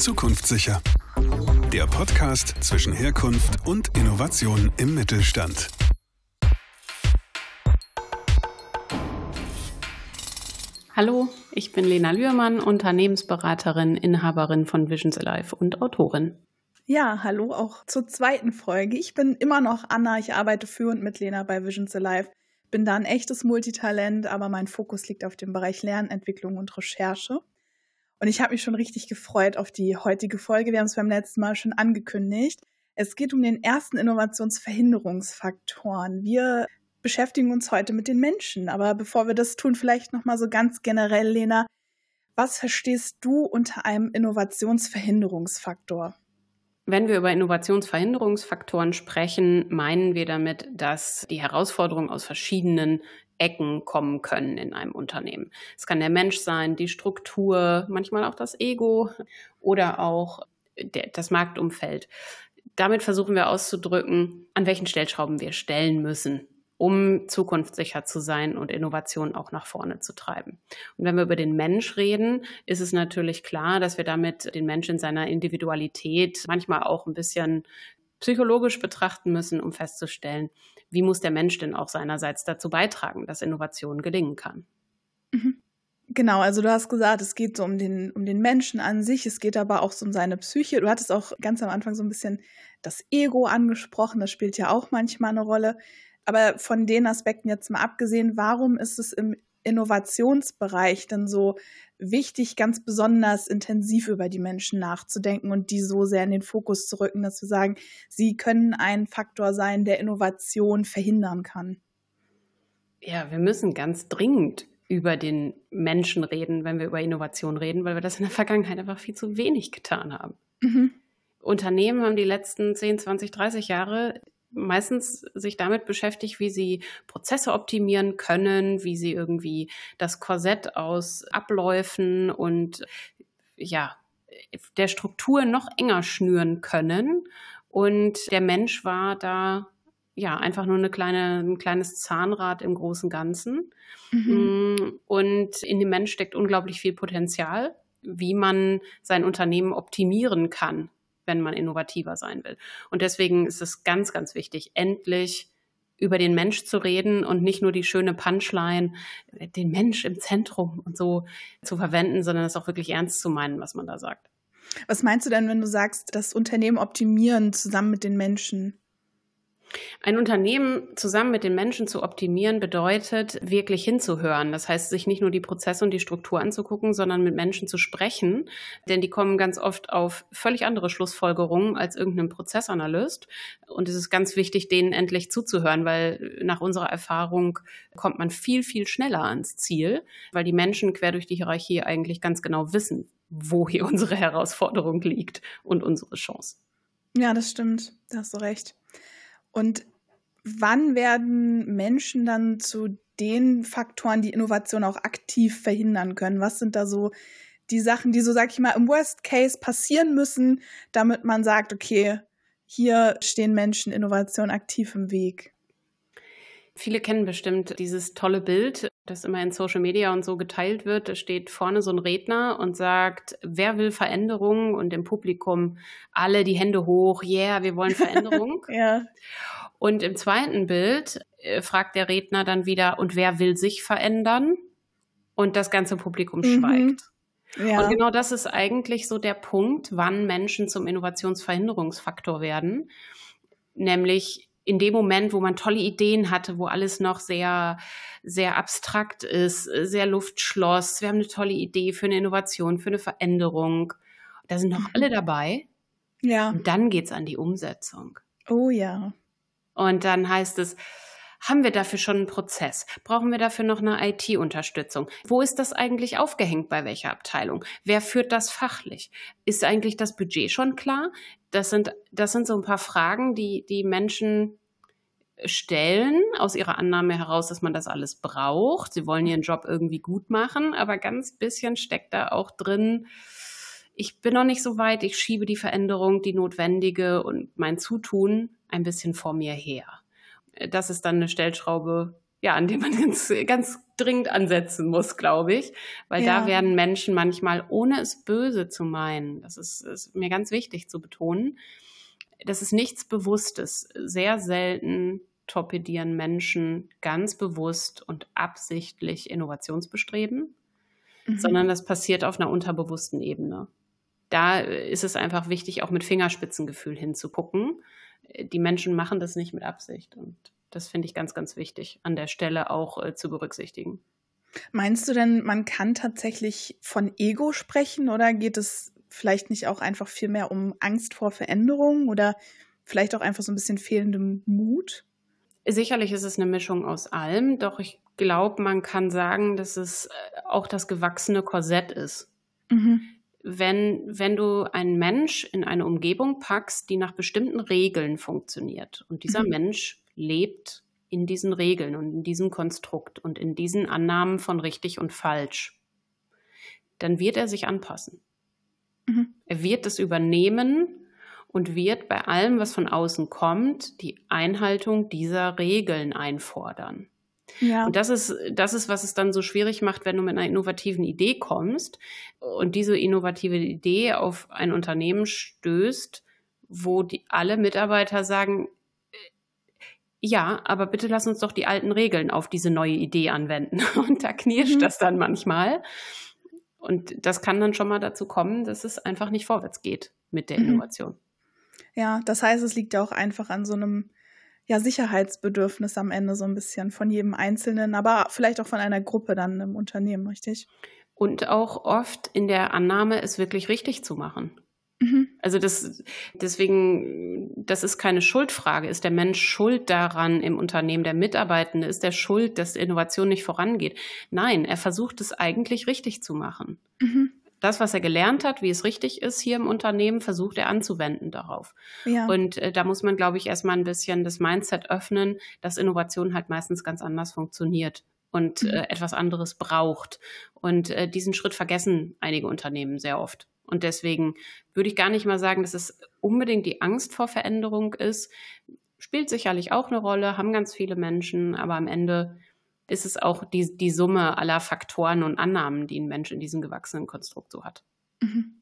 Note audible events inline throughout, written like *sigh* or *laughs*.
Zukunftssicher. Der Podcast zwischen Herkunft und Innovation im Mittelstand. Hallo, ich bin Lena Lührmann, Unternehmensberaterin, Inhaberin von Visions Alive und Autorin. Ja, hallo auch zur zweiten Folge. Ich bin immer noch Anna, ich arbeite für und mit Lena bei Visions Alive. Bin da ein echtes Multitalent, aber mein Fokus liegt auf dem Bereich Lernentwicklung und Recherche. Und ich habe mich schon richtig gefreut auf die heutige Folge. Wir haben es beim letzten Mal schon angekündigt. Es geht um den ersten Innovationsverhinderungsfaktoren. Wir beschäftigen uns heute mit den Menschen. Aber bevor wir das tun, vielleicht noch mal so ganz generell, Lena, was verstehst du unter einem Innovationsverhinderungsfaktor? Wenn wir über Innovationsverhinderungsfaktoren sprechen, meinen wir damit, dass die Herausforderungen aus verschiedenen Ecken kommen können in einem Unternehmen. Es kann der Mensch sein, die Struktur, manchmal auch das Ego oder auch das Marktumfeld. Damit versuchen wir auszudrücken, an welchen Stellschrauben wir stellen müssen, um zukunftssicher zu sein und Innovation auch nach vorne zu treiben. Und wenn wir über den Mensch reden, ist es natürlich klar, dass wir damit den Menschen in seiner Individualität manchmal auch ein bisschen psychologisch betrachten müssen, um festzustellen, wie muss der Mensch denn auch seinerseits dazu beitragen, dass Innovation gelingen kann. Mhm. Genau, also du hast gesagt, es geht so um den, um den Menschen an sich, es geht aber auch so um seine Psyche. Du hattest auch ganz am Anfang so ein bisschen das Ego angesprochen, das spielt ja auch manchmal eine Rolle. Aber von den Aspekten jetzt mal abgesehen, warum ist es im Innovationsbereich denn so wichtig, ganz besonders intensiv über die Menschen nachzudenken und die so sehr in den Fokus zu rücken, dass wir sagen, sie können ein Faktor sein, der Innovation verhindern kann. Ja, wir müssen ganz dringend über den Menschen reden, wenn wir über Innovation reden, weil wir das in der Vergangenheit einfach viel zu wenig getan haben. Mhm. Unternehmen haben die letzten 10, 20, 30 Jahre meistens sich damit beschäftigt, wie sie Prozesse optimieren können, wie sie irgendwie das Korsett aus Abläufen und ja, der Struktur noch enger schnüren können. Und der Mensch war da ja einfach nur eine kleine, ein kleines Zahnrad im großen Ganzen. Mhm. Mm, und in dem Mensch steckt unglaublich viel Potenzial, wie man sein Unternehmen optimieren kann wenn man innovativer sein will. Und deswegen ist es ganz, ganz wichtig, endlich über den Mensch zu reden und nicht nur die schöne Punchline, den Mensch im Zentrum und so zu verwenden, sondern es auch wirklich ernst zu meinen, was man da sagt. Was meinst du denn, wenn du sagst, das Unternehmen optimieren zusammen mit den Menschen? Ein Unternehmen zusammen mit den Menschen zu optimieren bedeutet, wirklich hinzuhören. Das heißt, sich nicht nur die Prozesse und die Struktur anzugucken, sondern mit Menschen zu sprechen. Denn die kommen ganz oft auf völlig andere Schlussfolgerungen als irgendein Prozessanalyst. Und es ist ganz wichtig, denen endlich zuzuhören, weil nach unserer Erfahrung kommt man viel, viel schneller ans Ziel, weil die Menschen quer durch die Hierarchie eigentlich ganz genau wissen, wo hier *laughs* unsere Herausforderung liegt und unsere Chance. Ja, das stimmt. Da hast du recht. Und wann werden Menschen dann zu den Faktoren, die Innovation auch aktiv verhindern können? Was sind da so die Sachen, die so, sag ich mal, im Worst Case passieren müssen, damit man sagt, okay, hier stehen Menschen Innovation aktiv im Weg? Viele kennen bestimmt dieses tolle Bild, das immer in Social Media und so geteilt wird. Da steht vorne so ein Redner und sagt, wer will Veränderung? Und im Publikum alle die Hände hoch, yeah, wir wollen Veränderung. *laughs* ja. Und im zweiten Bild äh, fragt der Redner dann wieder, und wer will sich verändern? Und das ganze Publikum mhm. schweigt. Ja. Und genau das ist eigentlich so der Punkt, wann Menschen zum Innovationsverhinderungsfaktor werden. Nämlich in dem Moment, wo man tolle Ideen hatte, wo alles noch sehr, sehr abstrakt ist, sehr Luftschloss. Wir haben eine tolle Idee für eine Innovation, für eine Veränderung. Da sind noch mhm. alle dabei. Ja. Und dann geht's an die Umsetzung. Oh ja. Und dann heißt es, haben wir dafür schon einen Prozess? Brauchen wir dafür noch eine IT-Unterstützung? Wo ist das eigentlich aufgehängt bei welcher Abteilung? Wer führt das fachlich? Ist eigentlich das Budget schon klar? Das sind, das sind so ein paar Fragen, die die Menschen stellen aus ihrer Annahme heraus, dass man das alles braucht. Sie wollen ihren Job irgendwie gut machen, aber ganz bisschen steckt da auch drin, ich bin noch nicht so weit, ich schiebe die Veränderung, die notwendige und mein Zutun ein bisschen vor mir her das ist dann eine Stellschraube, ja, an dem man ganz, ganz dringend ansetzen muss, glaube ich. Weil ja. da werden Menschen manchmal, ohne es böse zu meinen, das ist, ist mir ganz wichtig zu betonen, das ist nichts Bewusstes. Sehr selten torpedieren Menschen ganz bewusst und absichtlich Innovationsbestreben, mhm. sondern das passiert auf einer unterbewussten Ebene. Da ist es einfach wichtig, auch mit Fingerspitzengefühl hinzugucken. Die Menschen machen das nicht mit Absicht und das finde ich ganz, ganz wichtig an der Stelle auch äh, zu berücksichtigen. Meinst du denn, man kann tatsächlich von Ego sprechen oder geht es vielleicht nicht auch einfach viel mehr um Angst vor Veränderungen oder vielleicht auch einfach so ein bisschen fehlendem Mut? Sicherlich ist es eine Mischung aus allem, doch ich glaube, man kann sagen, dass es äh, auch das gewachsene Korsett ist. Mhm. Wenn, wenn du einen Mensch in eine Umgebung packst, die nach bestimmten Regeln funktioniert und dieser mhm. Mensch lebt in diesen Regeln und in diesem Konstrukt und in diesen Annahmen von richtig und falsch, dann wird er sich anpassen. Mhm. Er wird es übernehmen und wird bei allem, was von außen kommt, die Einhaltung dieser Regeln einfordern. Ja. Und das ist, das ist, was es dann so schwierig macht, wenn du mit einer innovativen Idee kommst und diese innovative Idee auf ein Unternehmen stößt, wo die alle Mitarbeiter sagen, ja, aber bitte lass uns doch die alten Regeln auf diese neue Idee anwenden. *laughs* Und da knirscht mhm. das dann manchmal. Und das kann dann schon mal dazu kommen, dass es einfach nicht vorwärts geht mit der mhm. Innovation. Ja, das heißt, es liegt ja auch einfach an so einem ja, Sicherheitsbedürfnis am Ende so ein bisschen von jedem Einzelnen, aber vielleicht auch von einer Gruppe dann im Unternehmen, richtig? Und auch oft in der Annahme, es wirklich richtig zu machen. Mhm. Also das, deswegen, das ist keine Schuldfrage. Ist der Mensch schuld daran im Unternehmen, der Mitarbeitende? Ist der schuld, dass Innovation nicht vorangeht? Nein, er versucht es eigentlich richtig zu machen. Mhm. Das, was er gelernt hat, wie es richtig ist hier im Unternehmen, versucht er anzuwenden darauf. Ja. Und äh, da muss man, glaube ich, erstmal ein bisschen das Mindset öffnen, dass Innovation halt meistens ganz anders funktioniert und mhm. äh, etwas anderes braucht. Und äh, diesen Schritt vergessen einige Unternehmen sehr oft. Und deswegen würde ich gar nicht mal sagen, dass es unbedingt die Angst vor Veränderung ist. Spielt sicherlich auch eine Rolle, haben ganz viele Menschen, aber am Ende ist es auch die, die Summe aller Faktoren und Annahmen, die ein Mensch in diesem gewachsenen Konstrukt so hat. Mhm.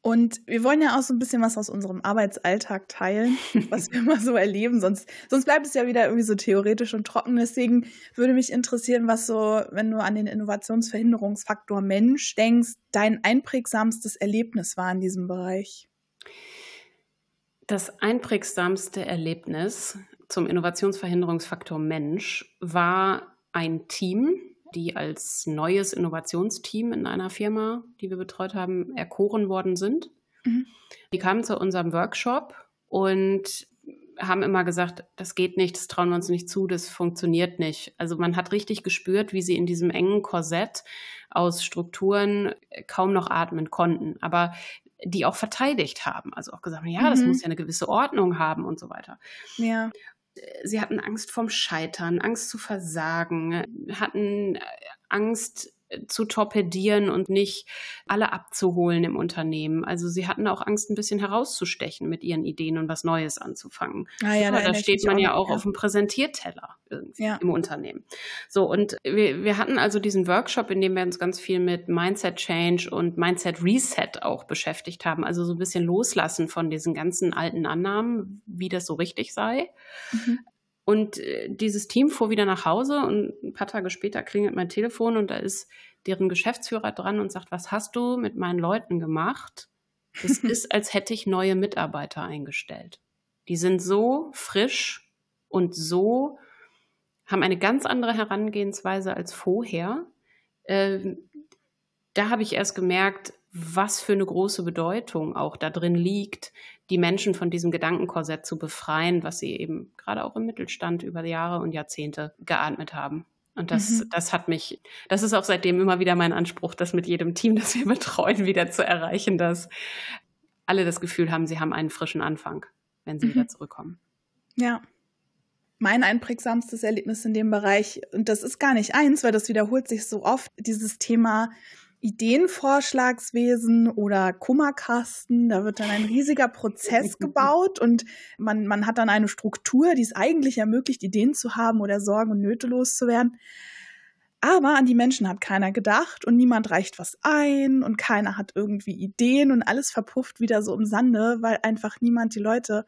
Und wir wollen ja auch so ein bisschen was aus unserem Arbeitsalltag teilen, *laughs* was wir immer so erleben. Sonst, sonst bleibt es ja wieder irgendwie so theoretisch und trocken. Deswegen würde mich interessieren, was so, wenn du an den Innovationsverhinderungsfaktor Mensch denkst, dein einprägsamstes Erlebnis war in diesem Bereich. Das einprägsamste Erlebnis zum Innovationsverhinderungsfaktor Mensch war ein Team, die als neues Innovationsteam in einer Firma, die wir betreut haben, erkoren worden sind. Mhm. Die kamen zu unserem Workshop und haben immer gesagt, das geht nicht, das trauen wir uns nicht zu, das funktioniert nicht. Also man hat richtig gespürt, wie sie in diesem engen Korsett aus Strukturen kaum noch atmen konnten, aber die auch verteidigt haben. Also auch gesagt, ja, das mhm. muss ja eine gewisse Ordnung haben und so weiter. Ja sie hatten Angst vorm Scheitern, Angst zu versagen, hatten äh, Angst, zu torpedieren und nicht alle abzuholen im Unternehmen. Also sie hatten auch Angst, ein bisschen herauszustechen mit ihren Ideen und was Neues anzufangen. Ah, ja, da, da steht man ja auch ja. auf dem Präsentierteller ja. im Unternehmen. So, und wir, wir hatten also diesen Workshop, in dem wir uns ganz viel mit Mindset Change und Mindset Reset auch beschäftigt haben. Also so ein bisschen loslassen von diesen ganzen alten Annahmen, wie das so richtig sei. Mhm. Und äh, dieses Team fuhr wieder nach Hause und ein paar Tage später klingelt mein Telefon und da ist deren Geschäftsführer dran und sagt, was hast du mit meinen Leuten gemacht? Das *laughs* ist, als hätte ich neue Mitarbeiter eingestellt. Die sind so frisch und so, haben eine ganz andere Herangehensweise als vorher. Ähm, da habe ich erst gemerkt, was für eine große Bedeutung auch da drin liegt, die Menschen von diesem Gedankenkorsett zu befreien, was sie eben gerade auch im Mittelstand über Jahre und Jahrzehnte geatmet haben. Und das, mhm. das hat mich, das ist auch seitdem immer wieder mein Anspruch, das mit jedem Team, *laughs* das wir betreuen, wieder zu erreichen, dass alle das Gefühl haben, sie haben einen frischen Anfang, wenn sie mhm. wieder zurückkommen. Ja. Mein einprägsamstes Erlebnis in dem Bereich, und das ist gar nicht eins, weil das wiederholt sich so oft, dieses Thema Ideenvorschlagswesen oder Kummerkasten. Da wird dann ein riesiger Prozess *laughs* gebaut und man, man hat dann eine Struktur, die es eigentlich ermöglicht, Ideen zu haben oder Sorgen und Nöte loszuwerden. Aber an die Menschen hat keiner gedacht und niemand reicht was ein und keiner hat irgendwie Ideen und alles verpufft wieder so im Sande, weil einfach niemand die Leute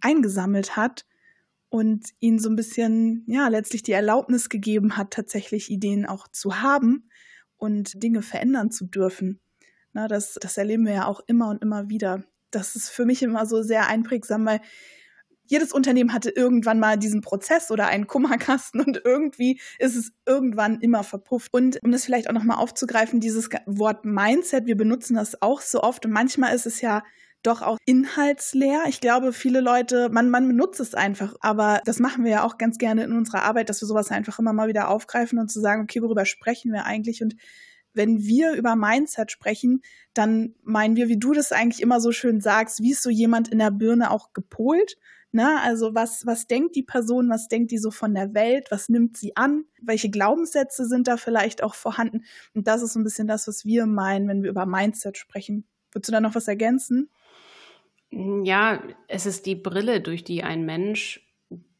eingesammelt hat und ihnen so ein bisschen, ja, letztlich die Erlaubnis gegeben hat, tatsächlich Ideen auch zu haben und Dinge verändern zu dürfen. Na, das, das erleben wir ja auch immer und immer wieder. Das ist für mich immer so sehr einprägsam, weil jedes Unternehmen hatte irgendwann mal diesen Prozess oder einen Kummerkasten *laughs* und irgendwie ist es irgendwann immer verpufft. Und um das vielleicht auch nochmal aufzugreifen, dieses Wort Mindset, wir benutzen das auch so oft und manchmal ist es ja doch auch inhaltsleer. Ich glaube, viele Leute, man, man benutzt es einfach, aber das machen wir ja auch ganz gerne in unserer Arbeit, dass wir sowas einfach immer mal wieder aufgreifen und zu sagen, okay, worüber sprechen wir eigentlich? Und wenn wir über Mindset sprechen, dann meinen wir, wie du das eigentlich immer so schön sagst, wie ist so jemand in der Birne auch gepolt? Na, also was, was denkt die Person, was denkt die so von der Welt, was nimmt sie an, welche Glaubenssätze sind da vielleicht auch vorhanden? Und das ist so ein bisschen das, was wir meinen, wenn wir über Mindset sprechen. Würdest du da noch was ergänzen? Ja, es ist die Brille, durch die ein Mensch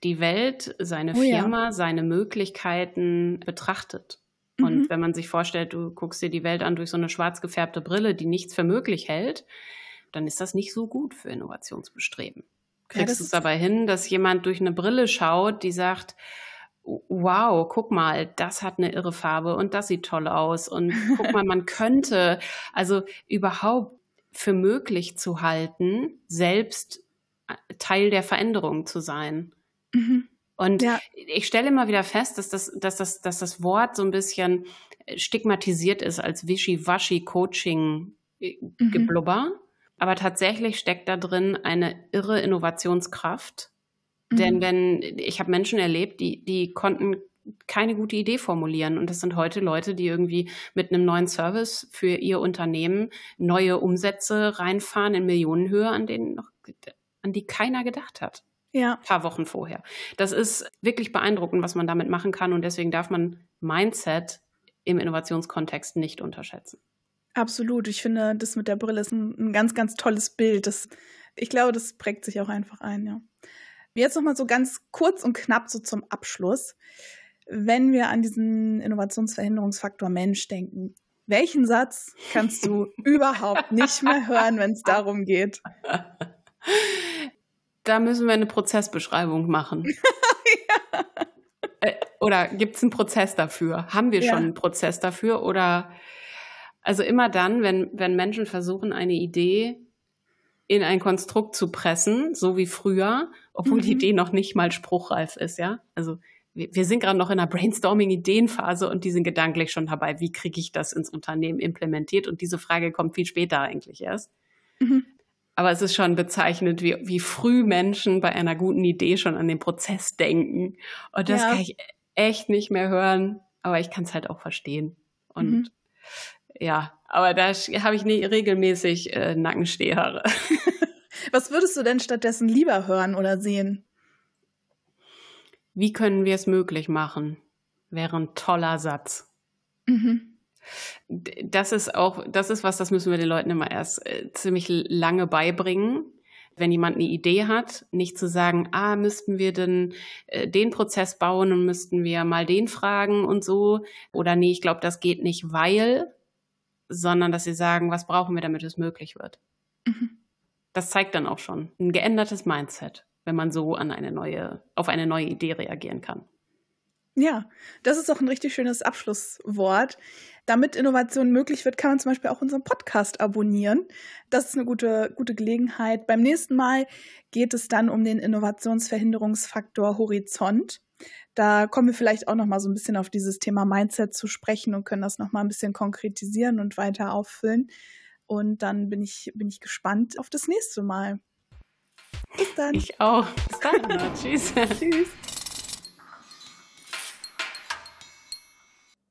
die Welt, seine oh, Firma, ja. seine Möglichkeiten betrachtet. Mhm. Und wenn man sich vorstellt, du guckst dir die Welt an durch so eine schwarz gefärbte Brille, die nichts für möglich hält, dann ist das nicht so gut für Innovationsbestreben kriegst ja, du es aber hin, dass jemand durch eine Brille schaut, die sagt, wow, guck mal, das hat eine irre Farbe und das sieht toll aus und guck mal, *laughs* man könnte, also überhaupt für möglich zu halten, selbst äh, Teil der Veränderung zu sein. Mhm. Und ja. ich stelle immer wieder fest, dass das, dass, das, dass das Wort so ein bisschen stigmatisiert ist als Wischi-Waschi-Coaching-Geblubber. Mhm. Aber tatsächlich steckt da drin eine irre Innovationskraft. Mhm. Denn wenn, ich habe Menschen erlebt, die, die konnten keine gute Idee formulieren. Und das sind heute Leute, die irgendwie mit einem neuen Service für ihr Unternehmen neue Umsätze reinfahren in Millionenhöhe, an denen noch, an die keiner gedacht hat. Ja. Ein paar Wochen vorher. Das ist wirklich beeindruckend, was man damit machen kann. Und deswegen darf man Mindset im Innovationskontext nicht unterschätzen. Absolut. Ich finde, das mit der Brille ist ein, ein ganz, ganz tolles Bild. Das, ich glaube, das prägt sich auch einfach ein, ja. Jetzt nochmal so ganz kurz und knapp so zum Abschluss. Wenn wir an diesen Innovationsverhinderungsfaktor Mensch denken, welchen Satz kannst du *laughs* überhaupt nicht mehr hören, wenn es darum geht? Da müssen wir eine Prozessbeschreibung machen. *laughs* ja. äh, oder gibt es einen Prozess dafür? Haben wir ja. schon einen Prozess dafür? Oder also immer dann, wenn, wenn Menschen versuchen, eine Idee in ein Konstrukt zu pressen, so wie früher, obwohl mhm. die Idee noch nicht mal spruchreif ist, ja. Also wir sind gerade noch in einer Brainstorming-Ideenphase und die sind gedanklich schon dabei, wie kriege ich das ins Unternehmen implementiert? Und diese Frage kommt viel später eigentlich erst. Mhm. Aber es ist schon bezeichnend, wie, wie früh Menschen bei einer guten Idee schon an den Prozess denken. Und das ja. kann ich echt nicht mehr hören, aber ich kann es halt auch verstehen. Und mhm ja, aber da habe ich nie regelmäßig äh, Nackenstehhaare. *laughs* Was würdest du denn stattdessen lieber hören oder sehen? Wie können wir es möglich machen? Wäre ein toller Satz. Mhm. Das ist auch, das ist was, das müssen wir den Leuten immer erst äh, ziemlich lange beibringen. Wenn jemand eine Idee hat, nicht zu sagen, ah, müssten wir denn äh, den Prozess bauen und müssten wir mal den fragen und so. Oder nee, ich glaube, das geht nicht, weil, sondern dass sie sagen, was brauchen wir, damit es möglich wird. Mhm. Das zeigt dann auch schon ein geändertes Mindset, wenn man so an eine neue, auf eine neue Idee reagieren kann. Ja, das ist auch ein richtig schönes Abschlusswort. Damit Innovation möglich wird, kann man zum Beispiel auch unseren Podcast abonnieren. Das ist eine gute, gute Gelegenheit. Beim nächsten Mal geht es dann um den Innovationsverhinderungsfaktor Horizont. Da kommen wir vielleicht auch noch mal so ein bisschen auf dieses Thema Mindset zu sprechen und können das noch mal ein bisschen konkretisieren und weiter auffüllen. Und dann bin ich, bin ich gespannt auf das nächste Mal. Bis dann. Ich auch. Bis dann. *laughs* Tschüss. Tschüss.